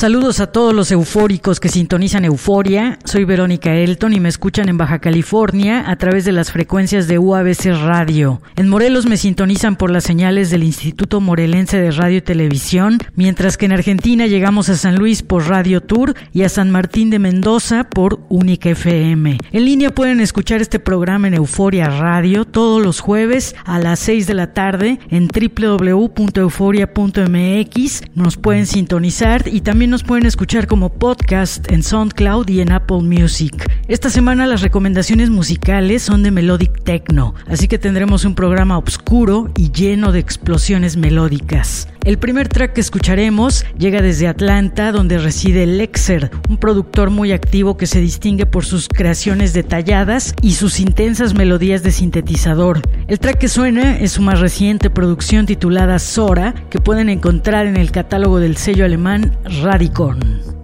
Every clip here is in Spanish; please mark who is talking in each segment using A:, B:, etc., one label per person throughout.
A: Saludos a todos los eufóricos que sintonizan Euforia. Soy Verónica Elton y me escuchan en Baja California a través de las frecuencias de UABC Radio. En Morelos me sintonizan por las señales del Instituto Morelense de Radio y Televisión, mientras que en Argentina llegamos a San Luis por Radio Tour y a San Martín de Mendoza por Única FM. En línea pueden escuchar este programa en Euforia Radio todos los jueves a las 6 de la tarde en www.euforia.mx. Nos pueden sintonizar y también nos pueden escuchar como podcast en SoundCloud y en Apple Music. Esta semana las recomendaciones musicales son de Melodic Techno, así que tendremos un programa oscuro y lleno de explosiones melódicas. El primer track que escucharemos llega desde Atlanta, donde reside Lexer, un productor muy activo que se distingue por sus creaciones detalladas y sus intensas melodías de sintetizador. El track que suena es su más reciente producción titulada Sora, que pueden encontrar en el catálogo del sello alemán Radicon.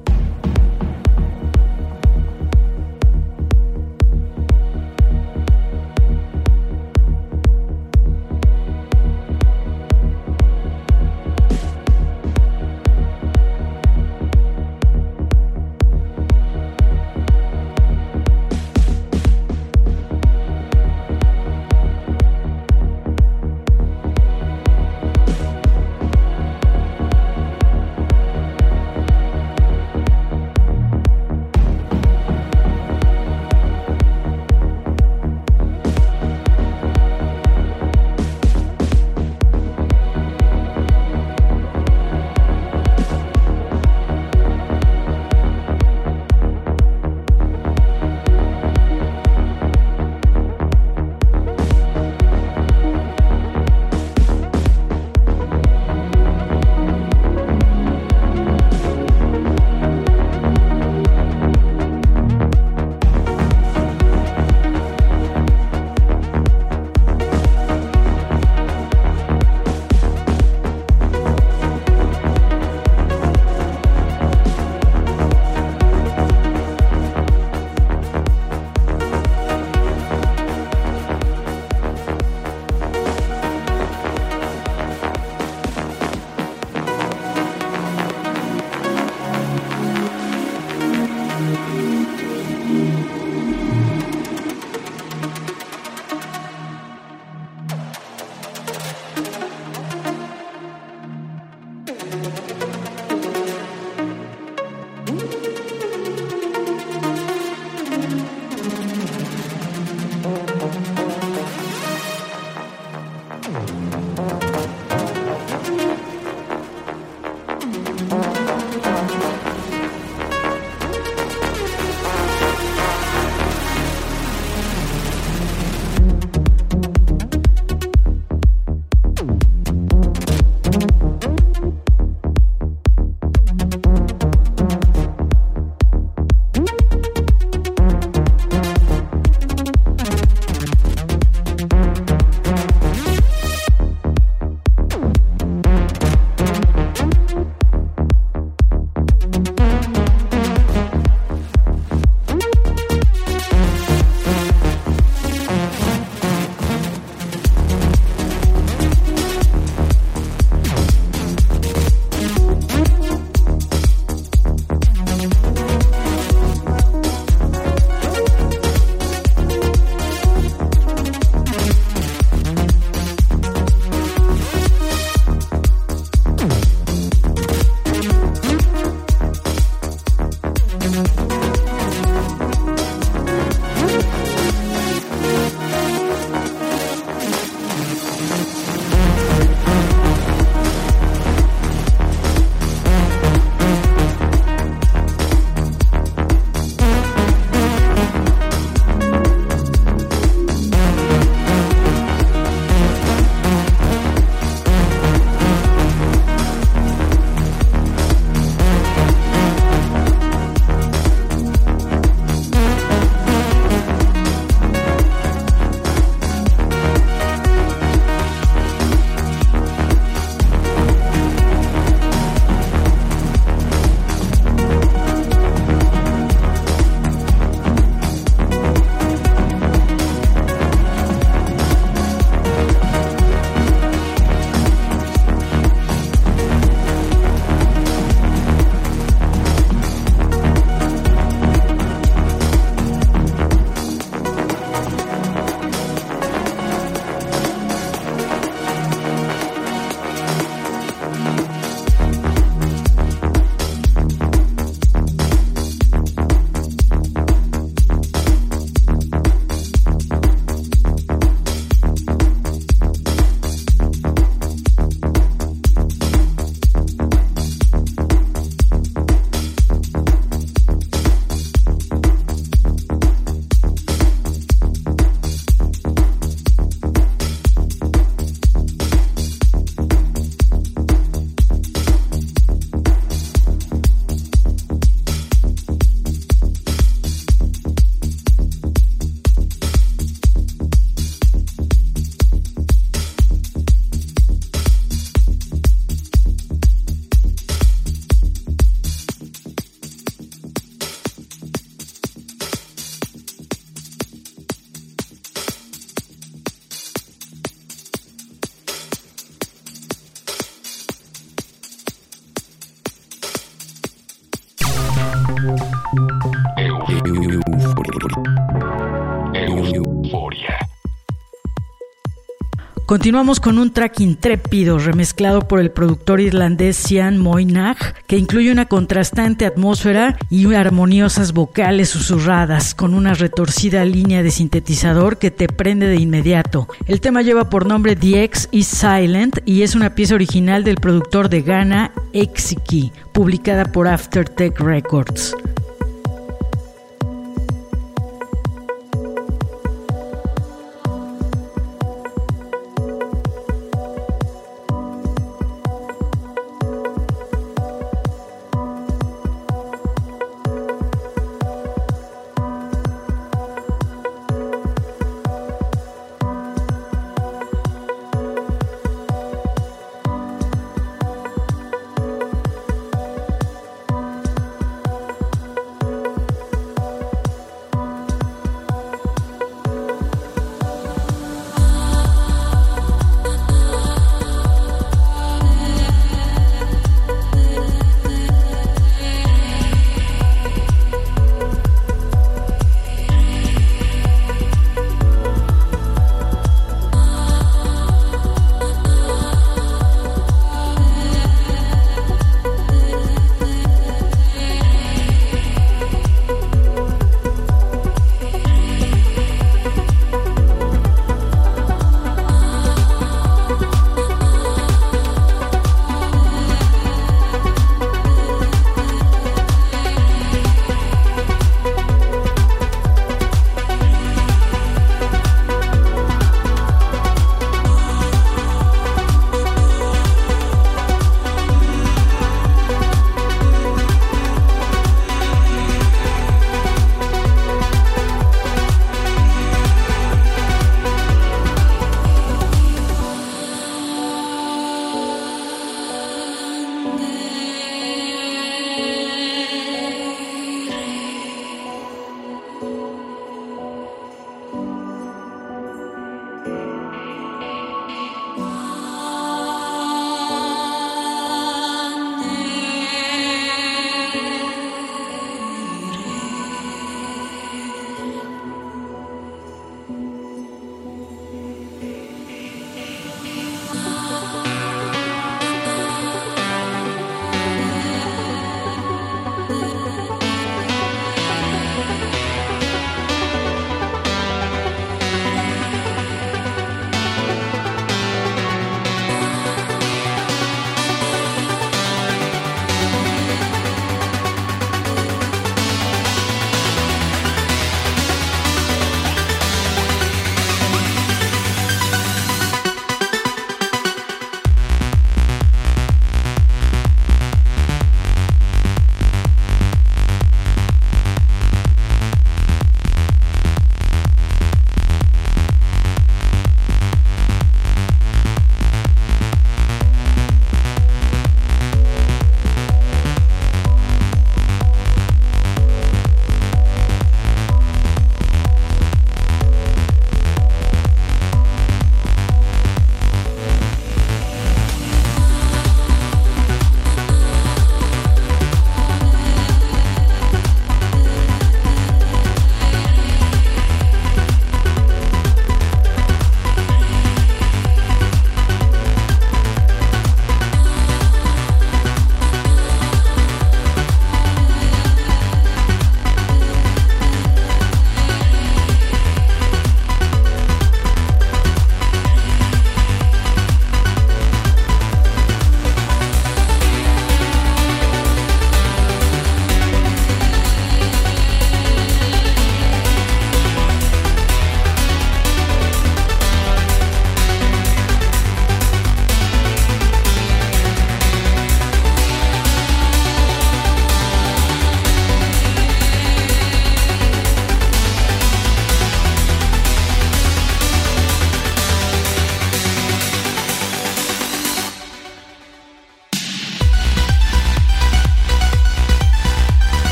A: Continuamos con un track intrépido remezclado por el productor irlandés Sian Moynagh, que incluye una contrastante atmósfera y armoniosas vocales susurradas con una retorcida línea de sintetizador que te prende de inmediato. El tema lleva por nombre The X is Silent y es una pieza original del productor de Ghana, Exiki, publicada por Aftertech Records.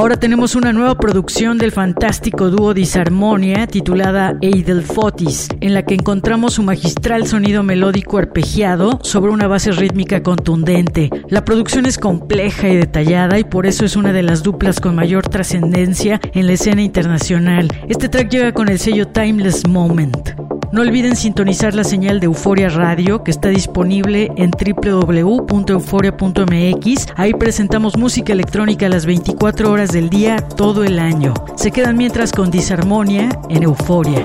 A: Ahora tenemos una nueva producción del fantástico dúo Disarmonia titulada Eidel Fotis, en la que encontramos su magistral sonido melódico arpegiado sobre una base rítmica contundente. La producción es compleja y detallada y por eso es una de las duplas con mayor trascendencia en la escena internacional. Este track llega con el sello Timeless Moment. No olviden sintonizar la señal de Euforia Radio que está disponible en www.euforia.mx. Ahí presentamos música electrónica a las 24 horas del día todo el año. Se quedan mientras con disarmonia en Euforia.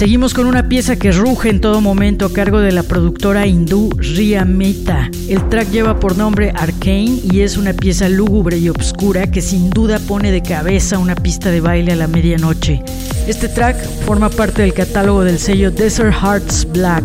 A: Seguimos con una pieza que ruge en todo momento a cargo de la productora hindú Ria Mehta. El track lleva por nombre Arcane y es una pieza lúgubre y obscura que sin duda pone de cabeza una pista de baile a la medianoche. Este track forma parte del catálogo del sello Desert Hearts Black.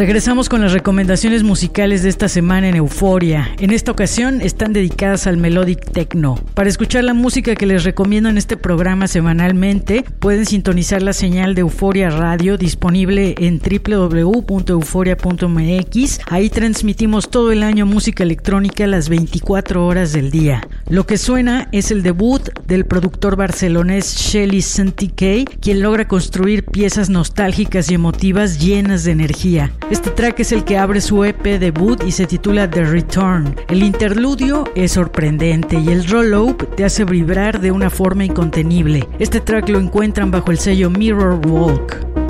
A: Regresamos con las recomendaciones musicales de esta semana en Euforia. En esta ocasión están dedicadas al Melodic Techno. Para escuchar la música que les recomiendo en este programa semanalmente, pueden sintonizar la señal de Euforia Radio disponible en www.euforia.mx. Ahí transmitimos todo el año música electrónica las 24 horas del día. Lo que suena es el debut del productor barcelonés Shelly Santikey, quien logra construir piezas nostálgicas y emotivas llenas de energía. Este track es el que abre su EP debut y se titula The Return. El interludio es sorprendente y el roll-up te hace vibrar de una forma incontenible. Este track lo encuentran bajo el sello Mirror Walk.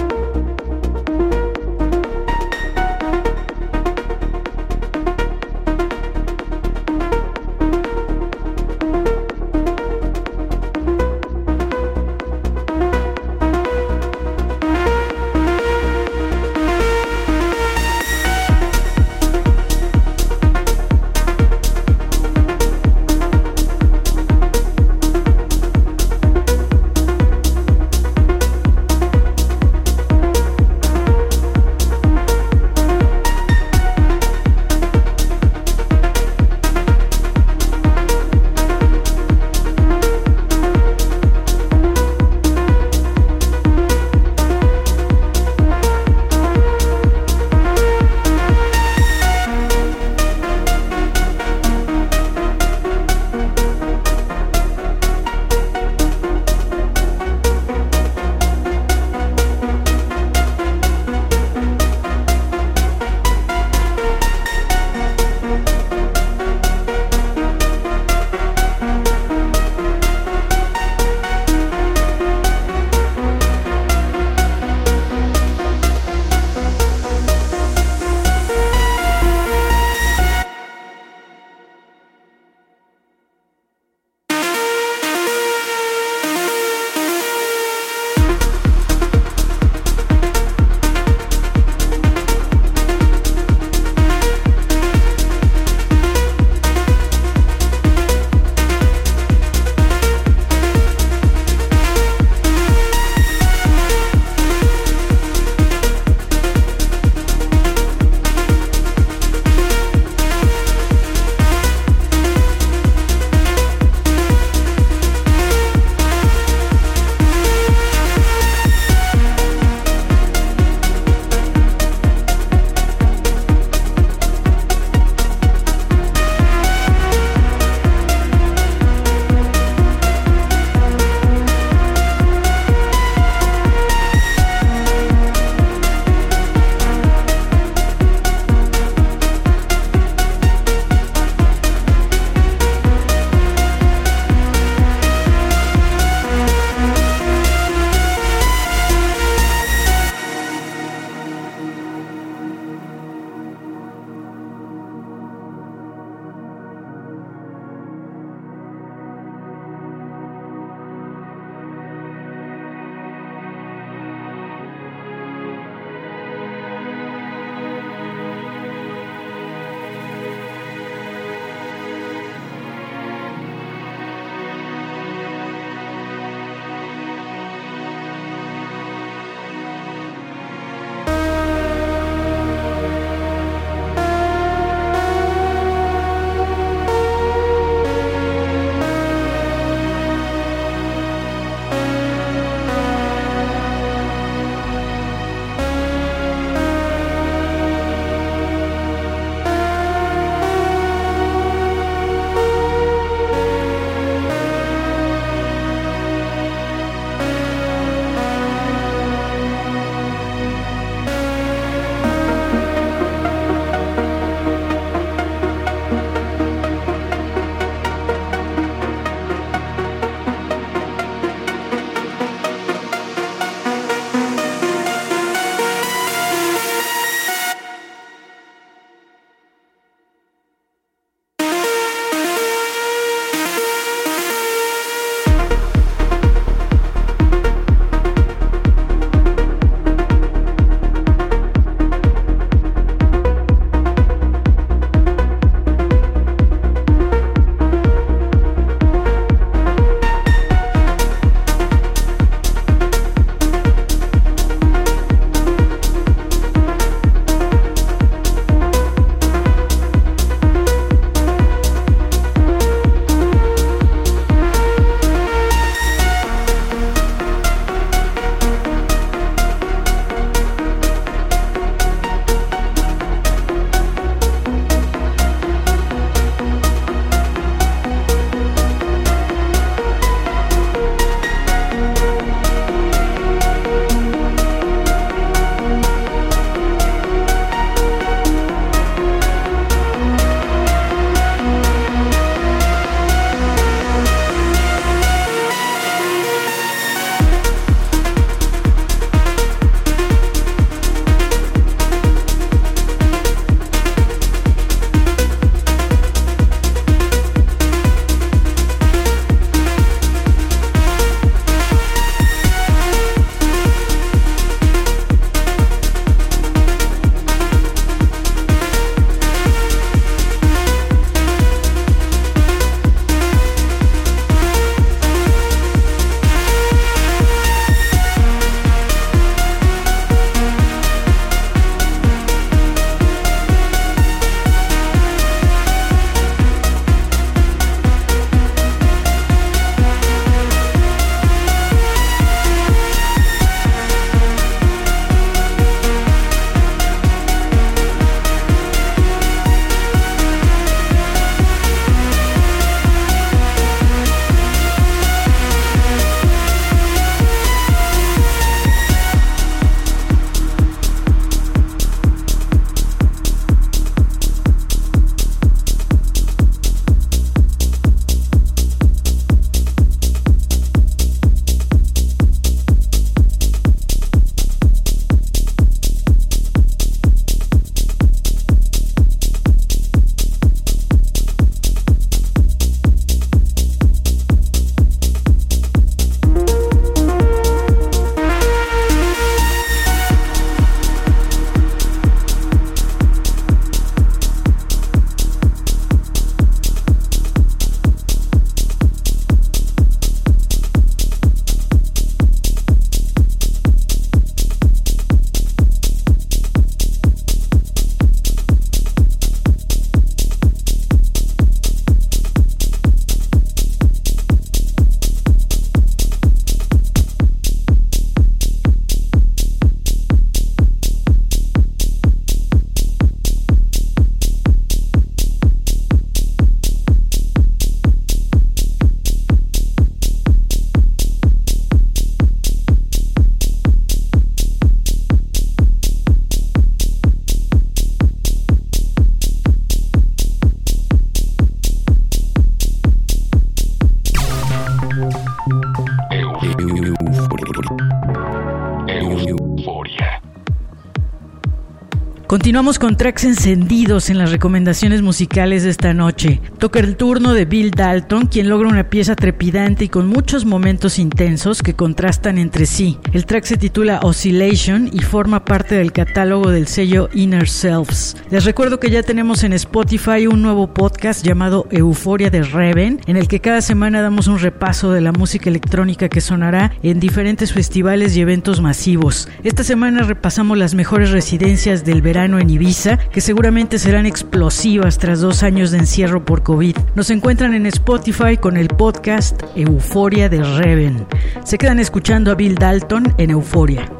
A: Continuamos con tracks encendidos en las recomendaciones musicales de esta noche. Toca el turno de Bill Dalton, quien logra una pieza trepidante y con muchos momentos intensos que contrastan entre sí. El track se titula Oscillation y forma parte del catálogo del sello Inner Selves. Les recuerdo que ya tenemos en Spotify un nuevo podcast llamado Euforia de Reven, en el que cada semana damos un repaso de la música electrónica que sonará en diferentes festivales y eventos masivos. Esta semana repasamos las mejores residencias del verano en Ibiza, que seguramente serán explosivas tras dos años de encierro por COVID. Nos encuentran en Spotify con el podcast Euforia de Reven. Se quedan escuchando a Bill Dalton en Euforia.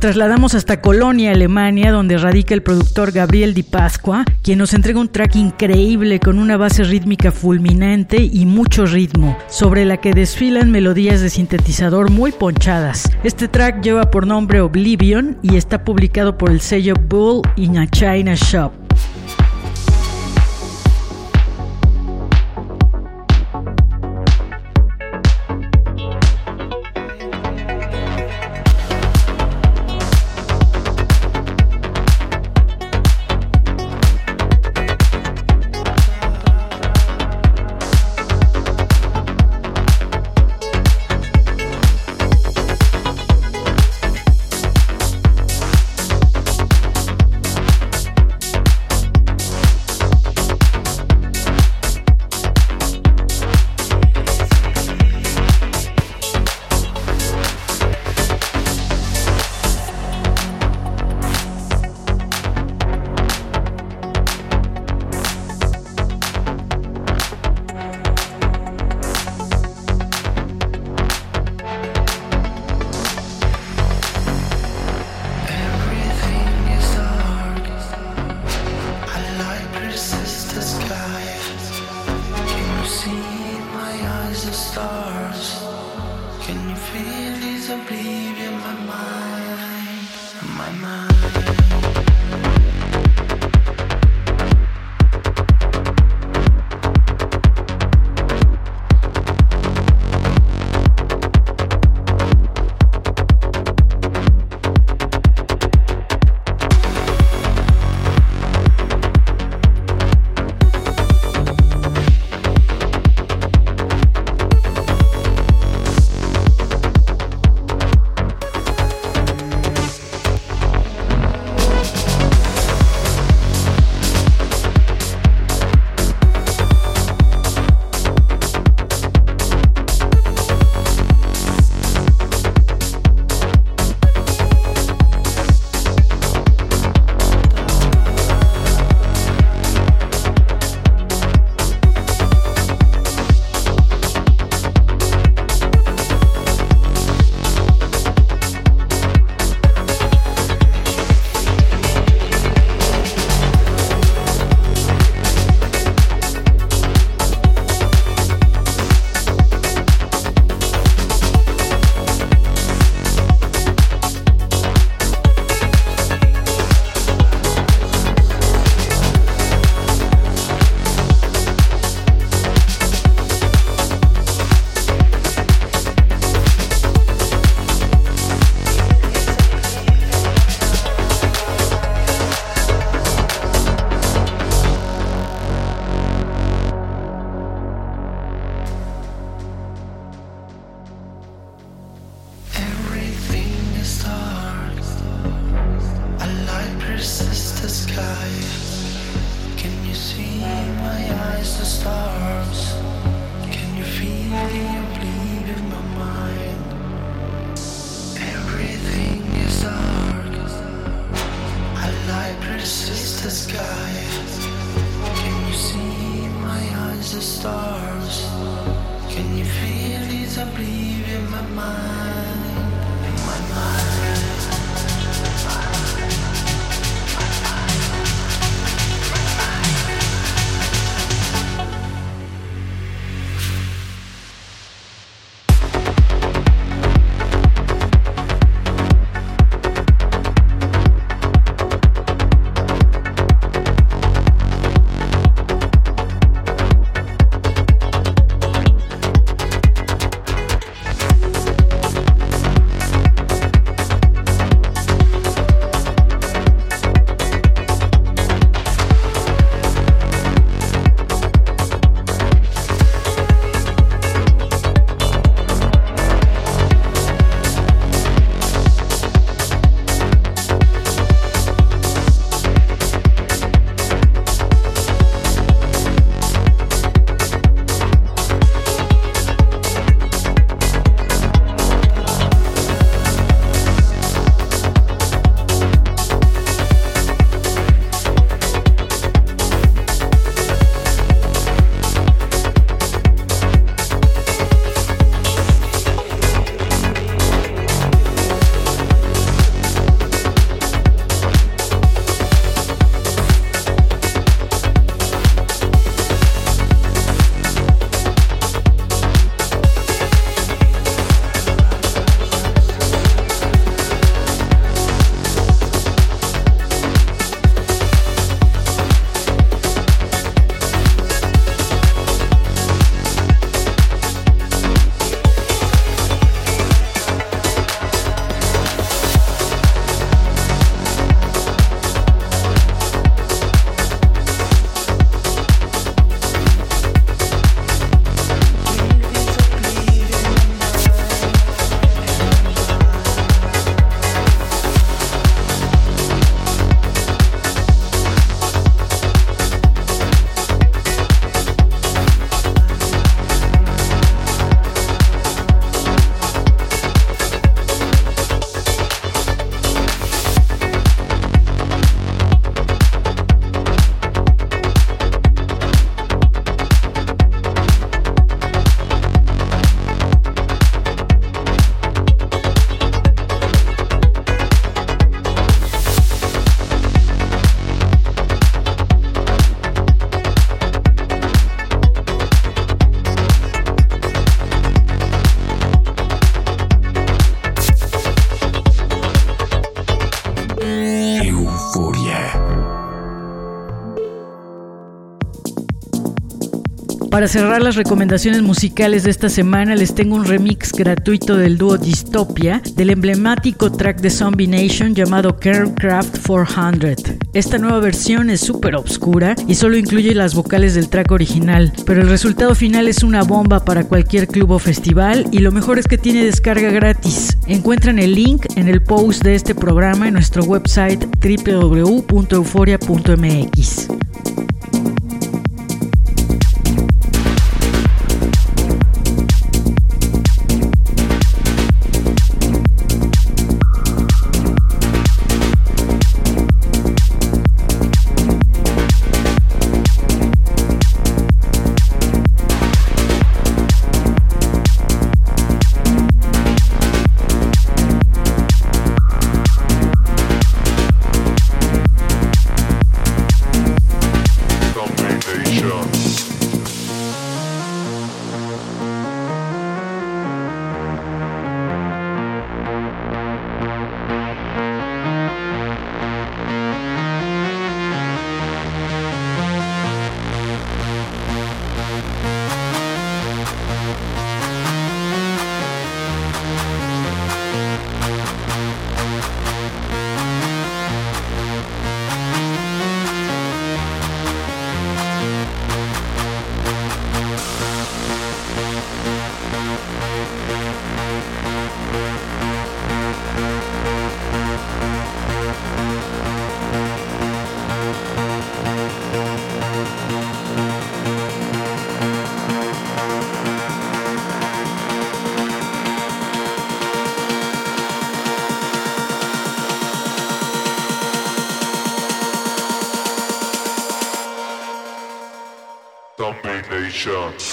B: Trasladamos hasta Colonia, Alemania, donde radica el productor Gabriel Di Pasqua, quien nos entrega un track increíble con una base rítmica fulminante y mucho ritmo, sobre la que desfilan melodías de sintetizador muy ponchadas. Este track lleva por nombre Oblivion y está publicado por el sello Bull in a China Shop.
A: Para cerrar las recomendaciones musicales de esta semana les tengo un remix gratuito del dúo Dystopia del emblemático track de Zombie Nation llamado Carecraft 400. Esta nueva versión es súper obscura y solo incluye las vocales del track original, pero el resultado final es una bomba para cualquier club o festival y lo mejor es que tiene descarga gratis. Encuentran el link en el post de este programa en nuestro website www.euforia.mx. shots.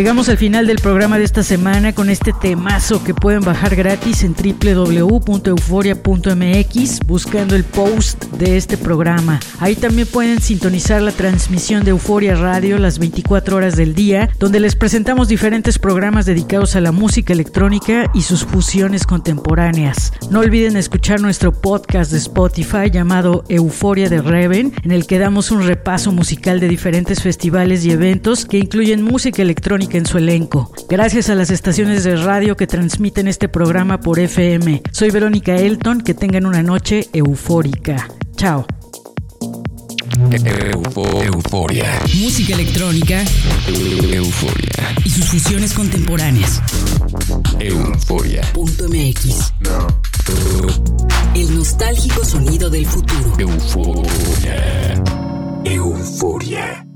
A: Llegamos al final del programa de esta semana con este temazo que pueden bajar gratis en www.euforia.mx buscando el post de este programa. Ahí también pueden sintonizar la transmisión de Euforia Radio las 24 horas del día, donde les presentamos diferentes programas dedicados a la música electrónica y sus fusiones contemporáneas. No olviden escuchar nuestro podcast de Spotify llamado Euforia de Reven, en el que damos un repaso musical de diferentes festivales y eventos que incluyen música electrónica en su elenco. Gracias a las estaciones de radio que transmiten este programa por FM. Soy Verónica Elton, que tengan una noche eufórica. Chao.
C: euforia.
D: Música electrónica.
C: Euforia.
D: Y sus fusiones contemporáneas.
C: Euforia.
D: Punto MX. El nostálgico sonido del futuro.
C: Euforia. Euforia.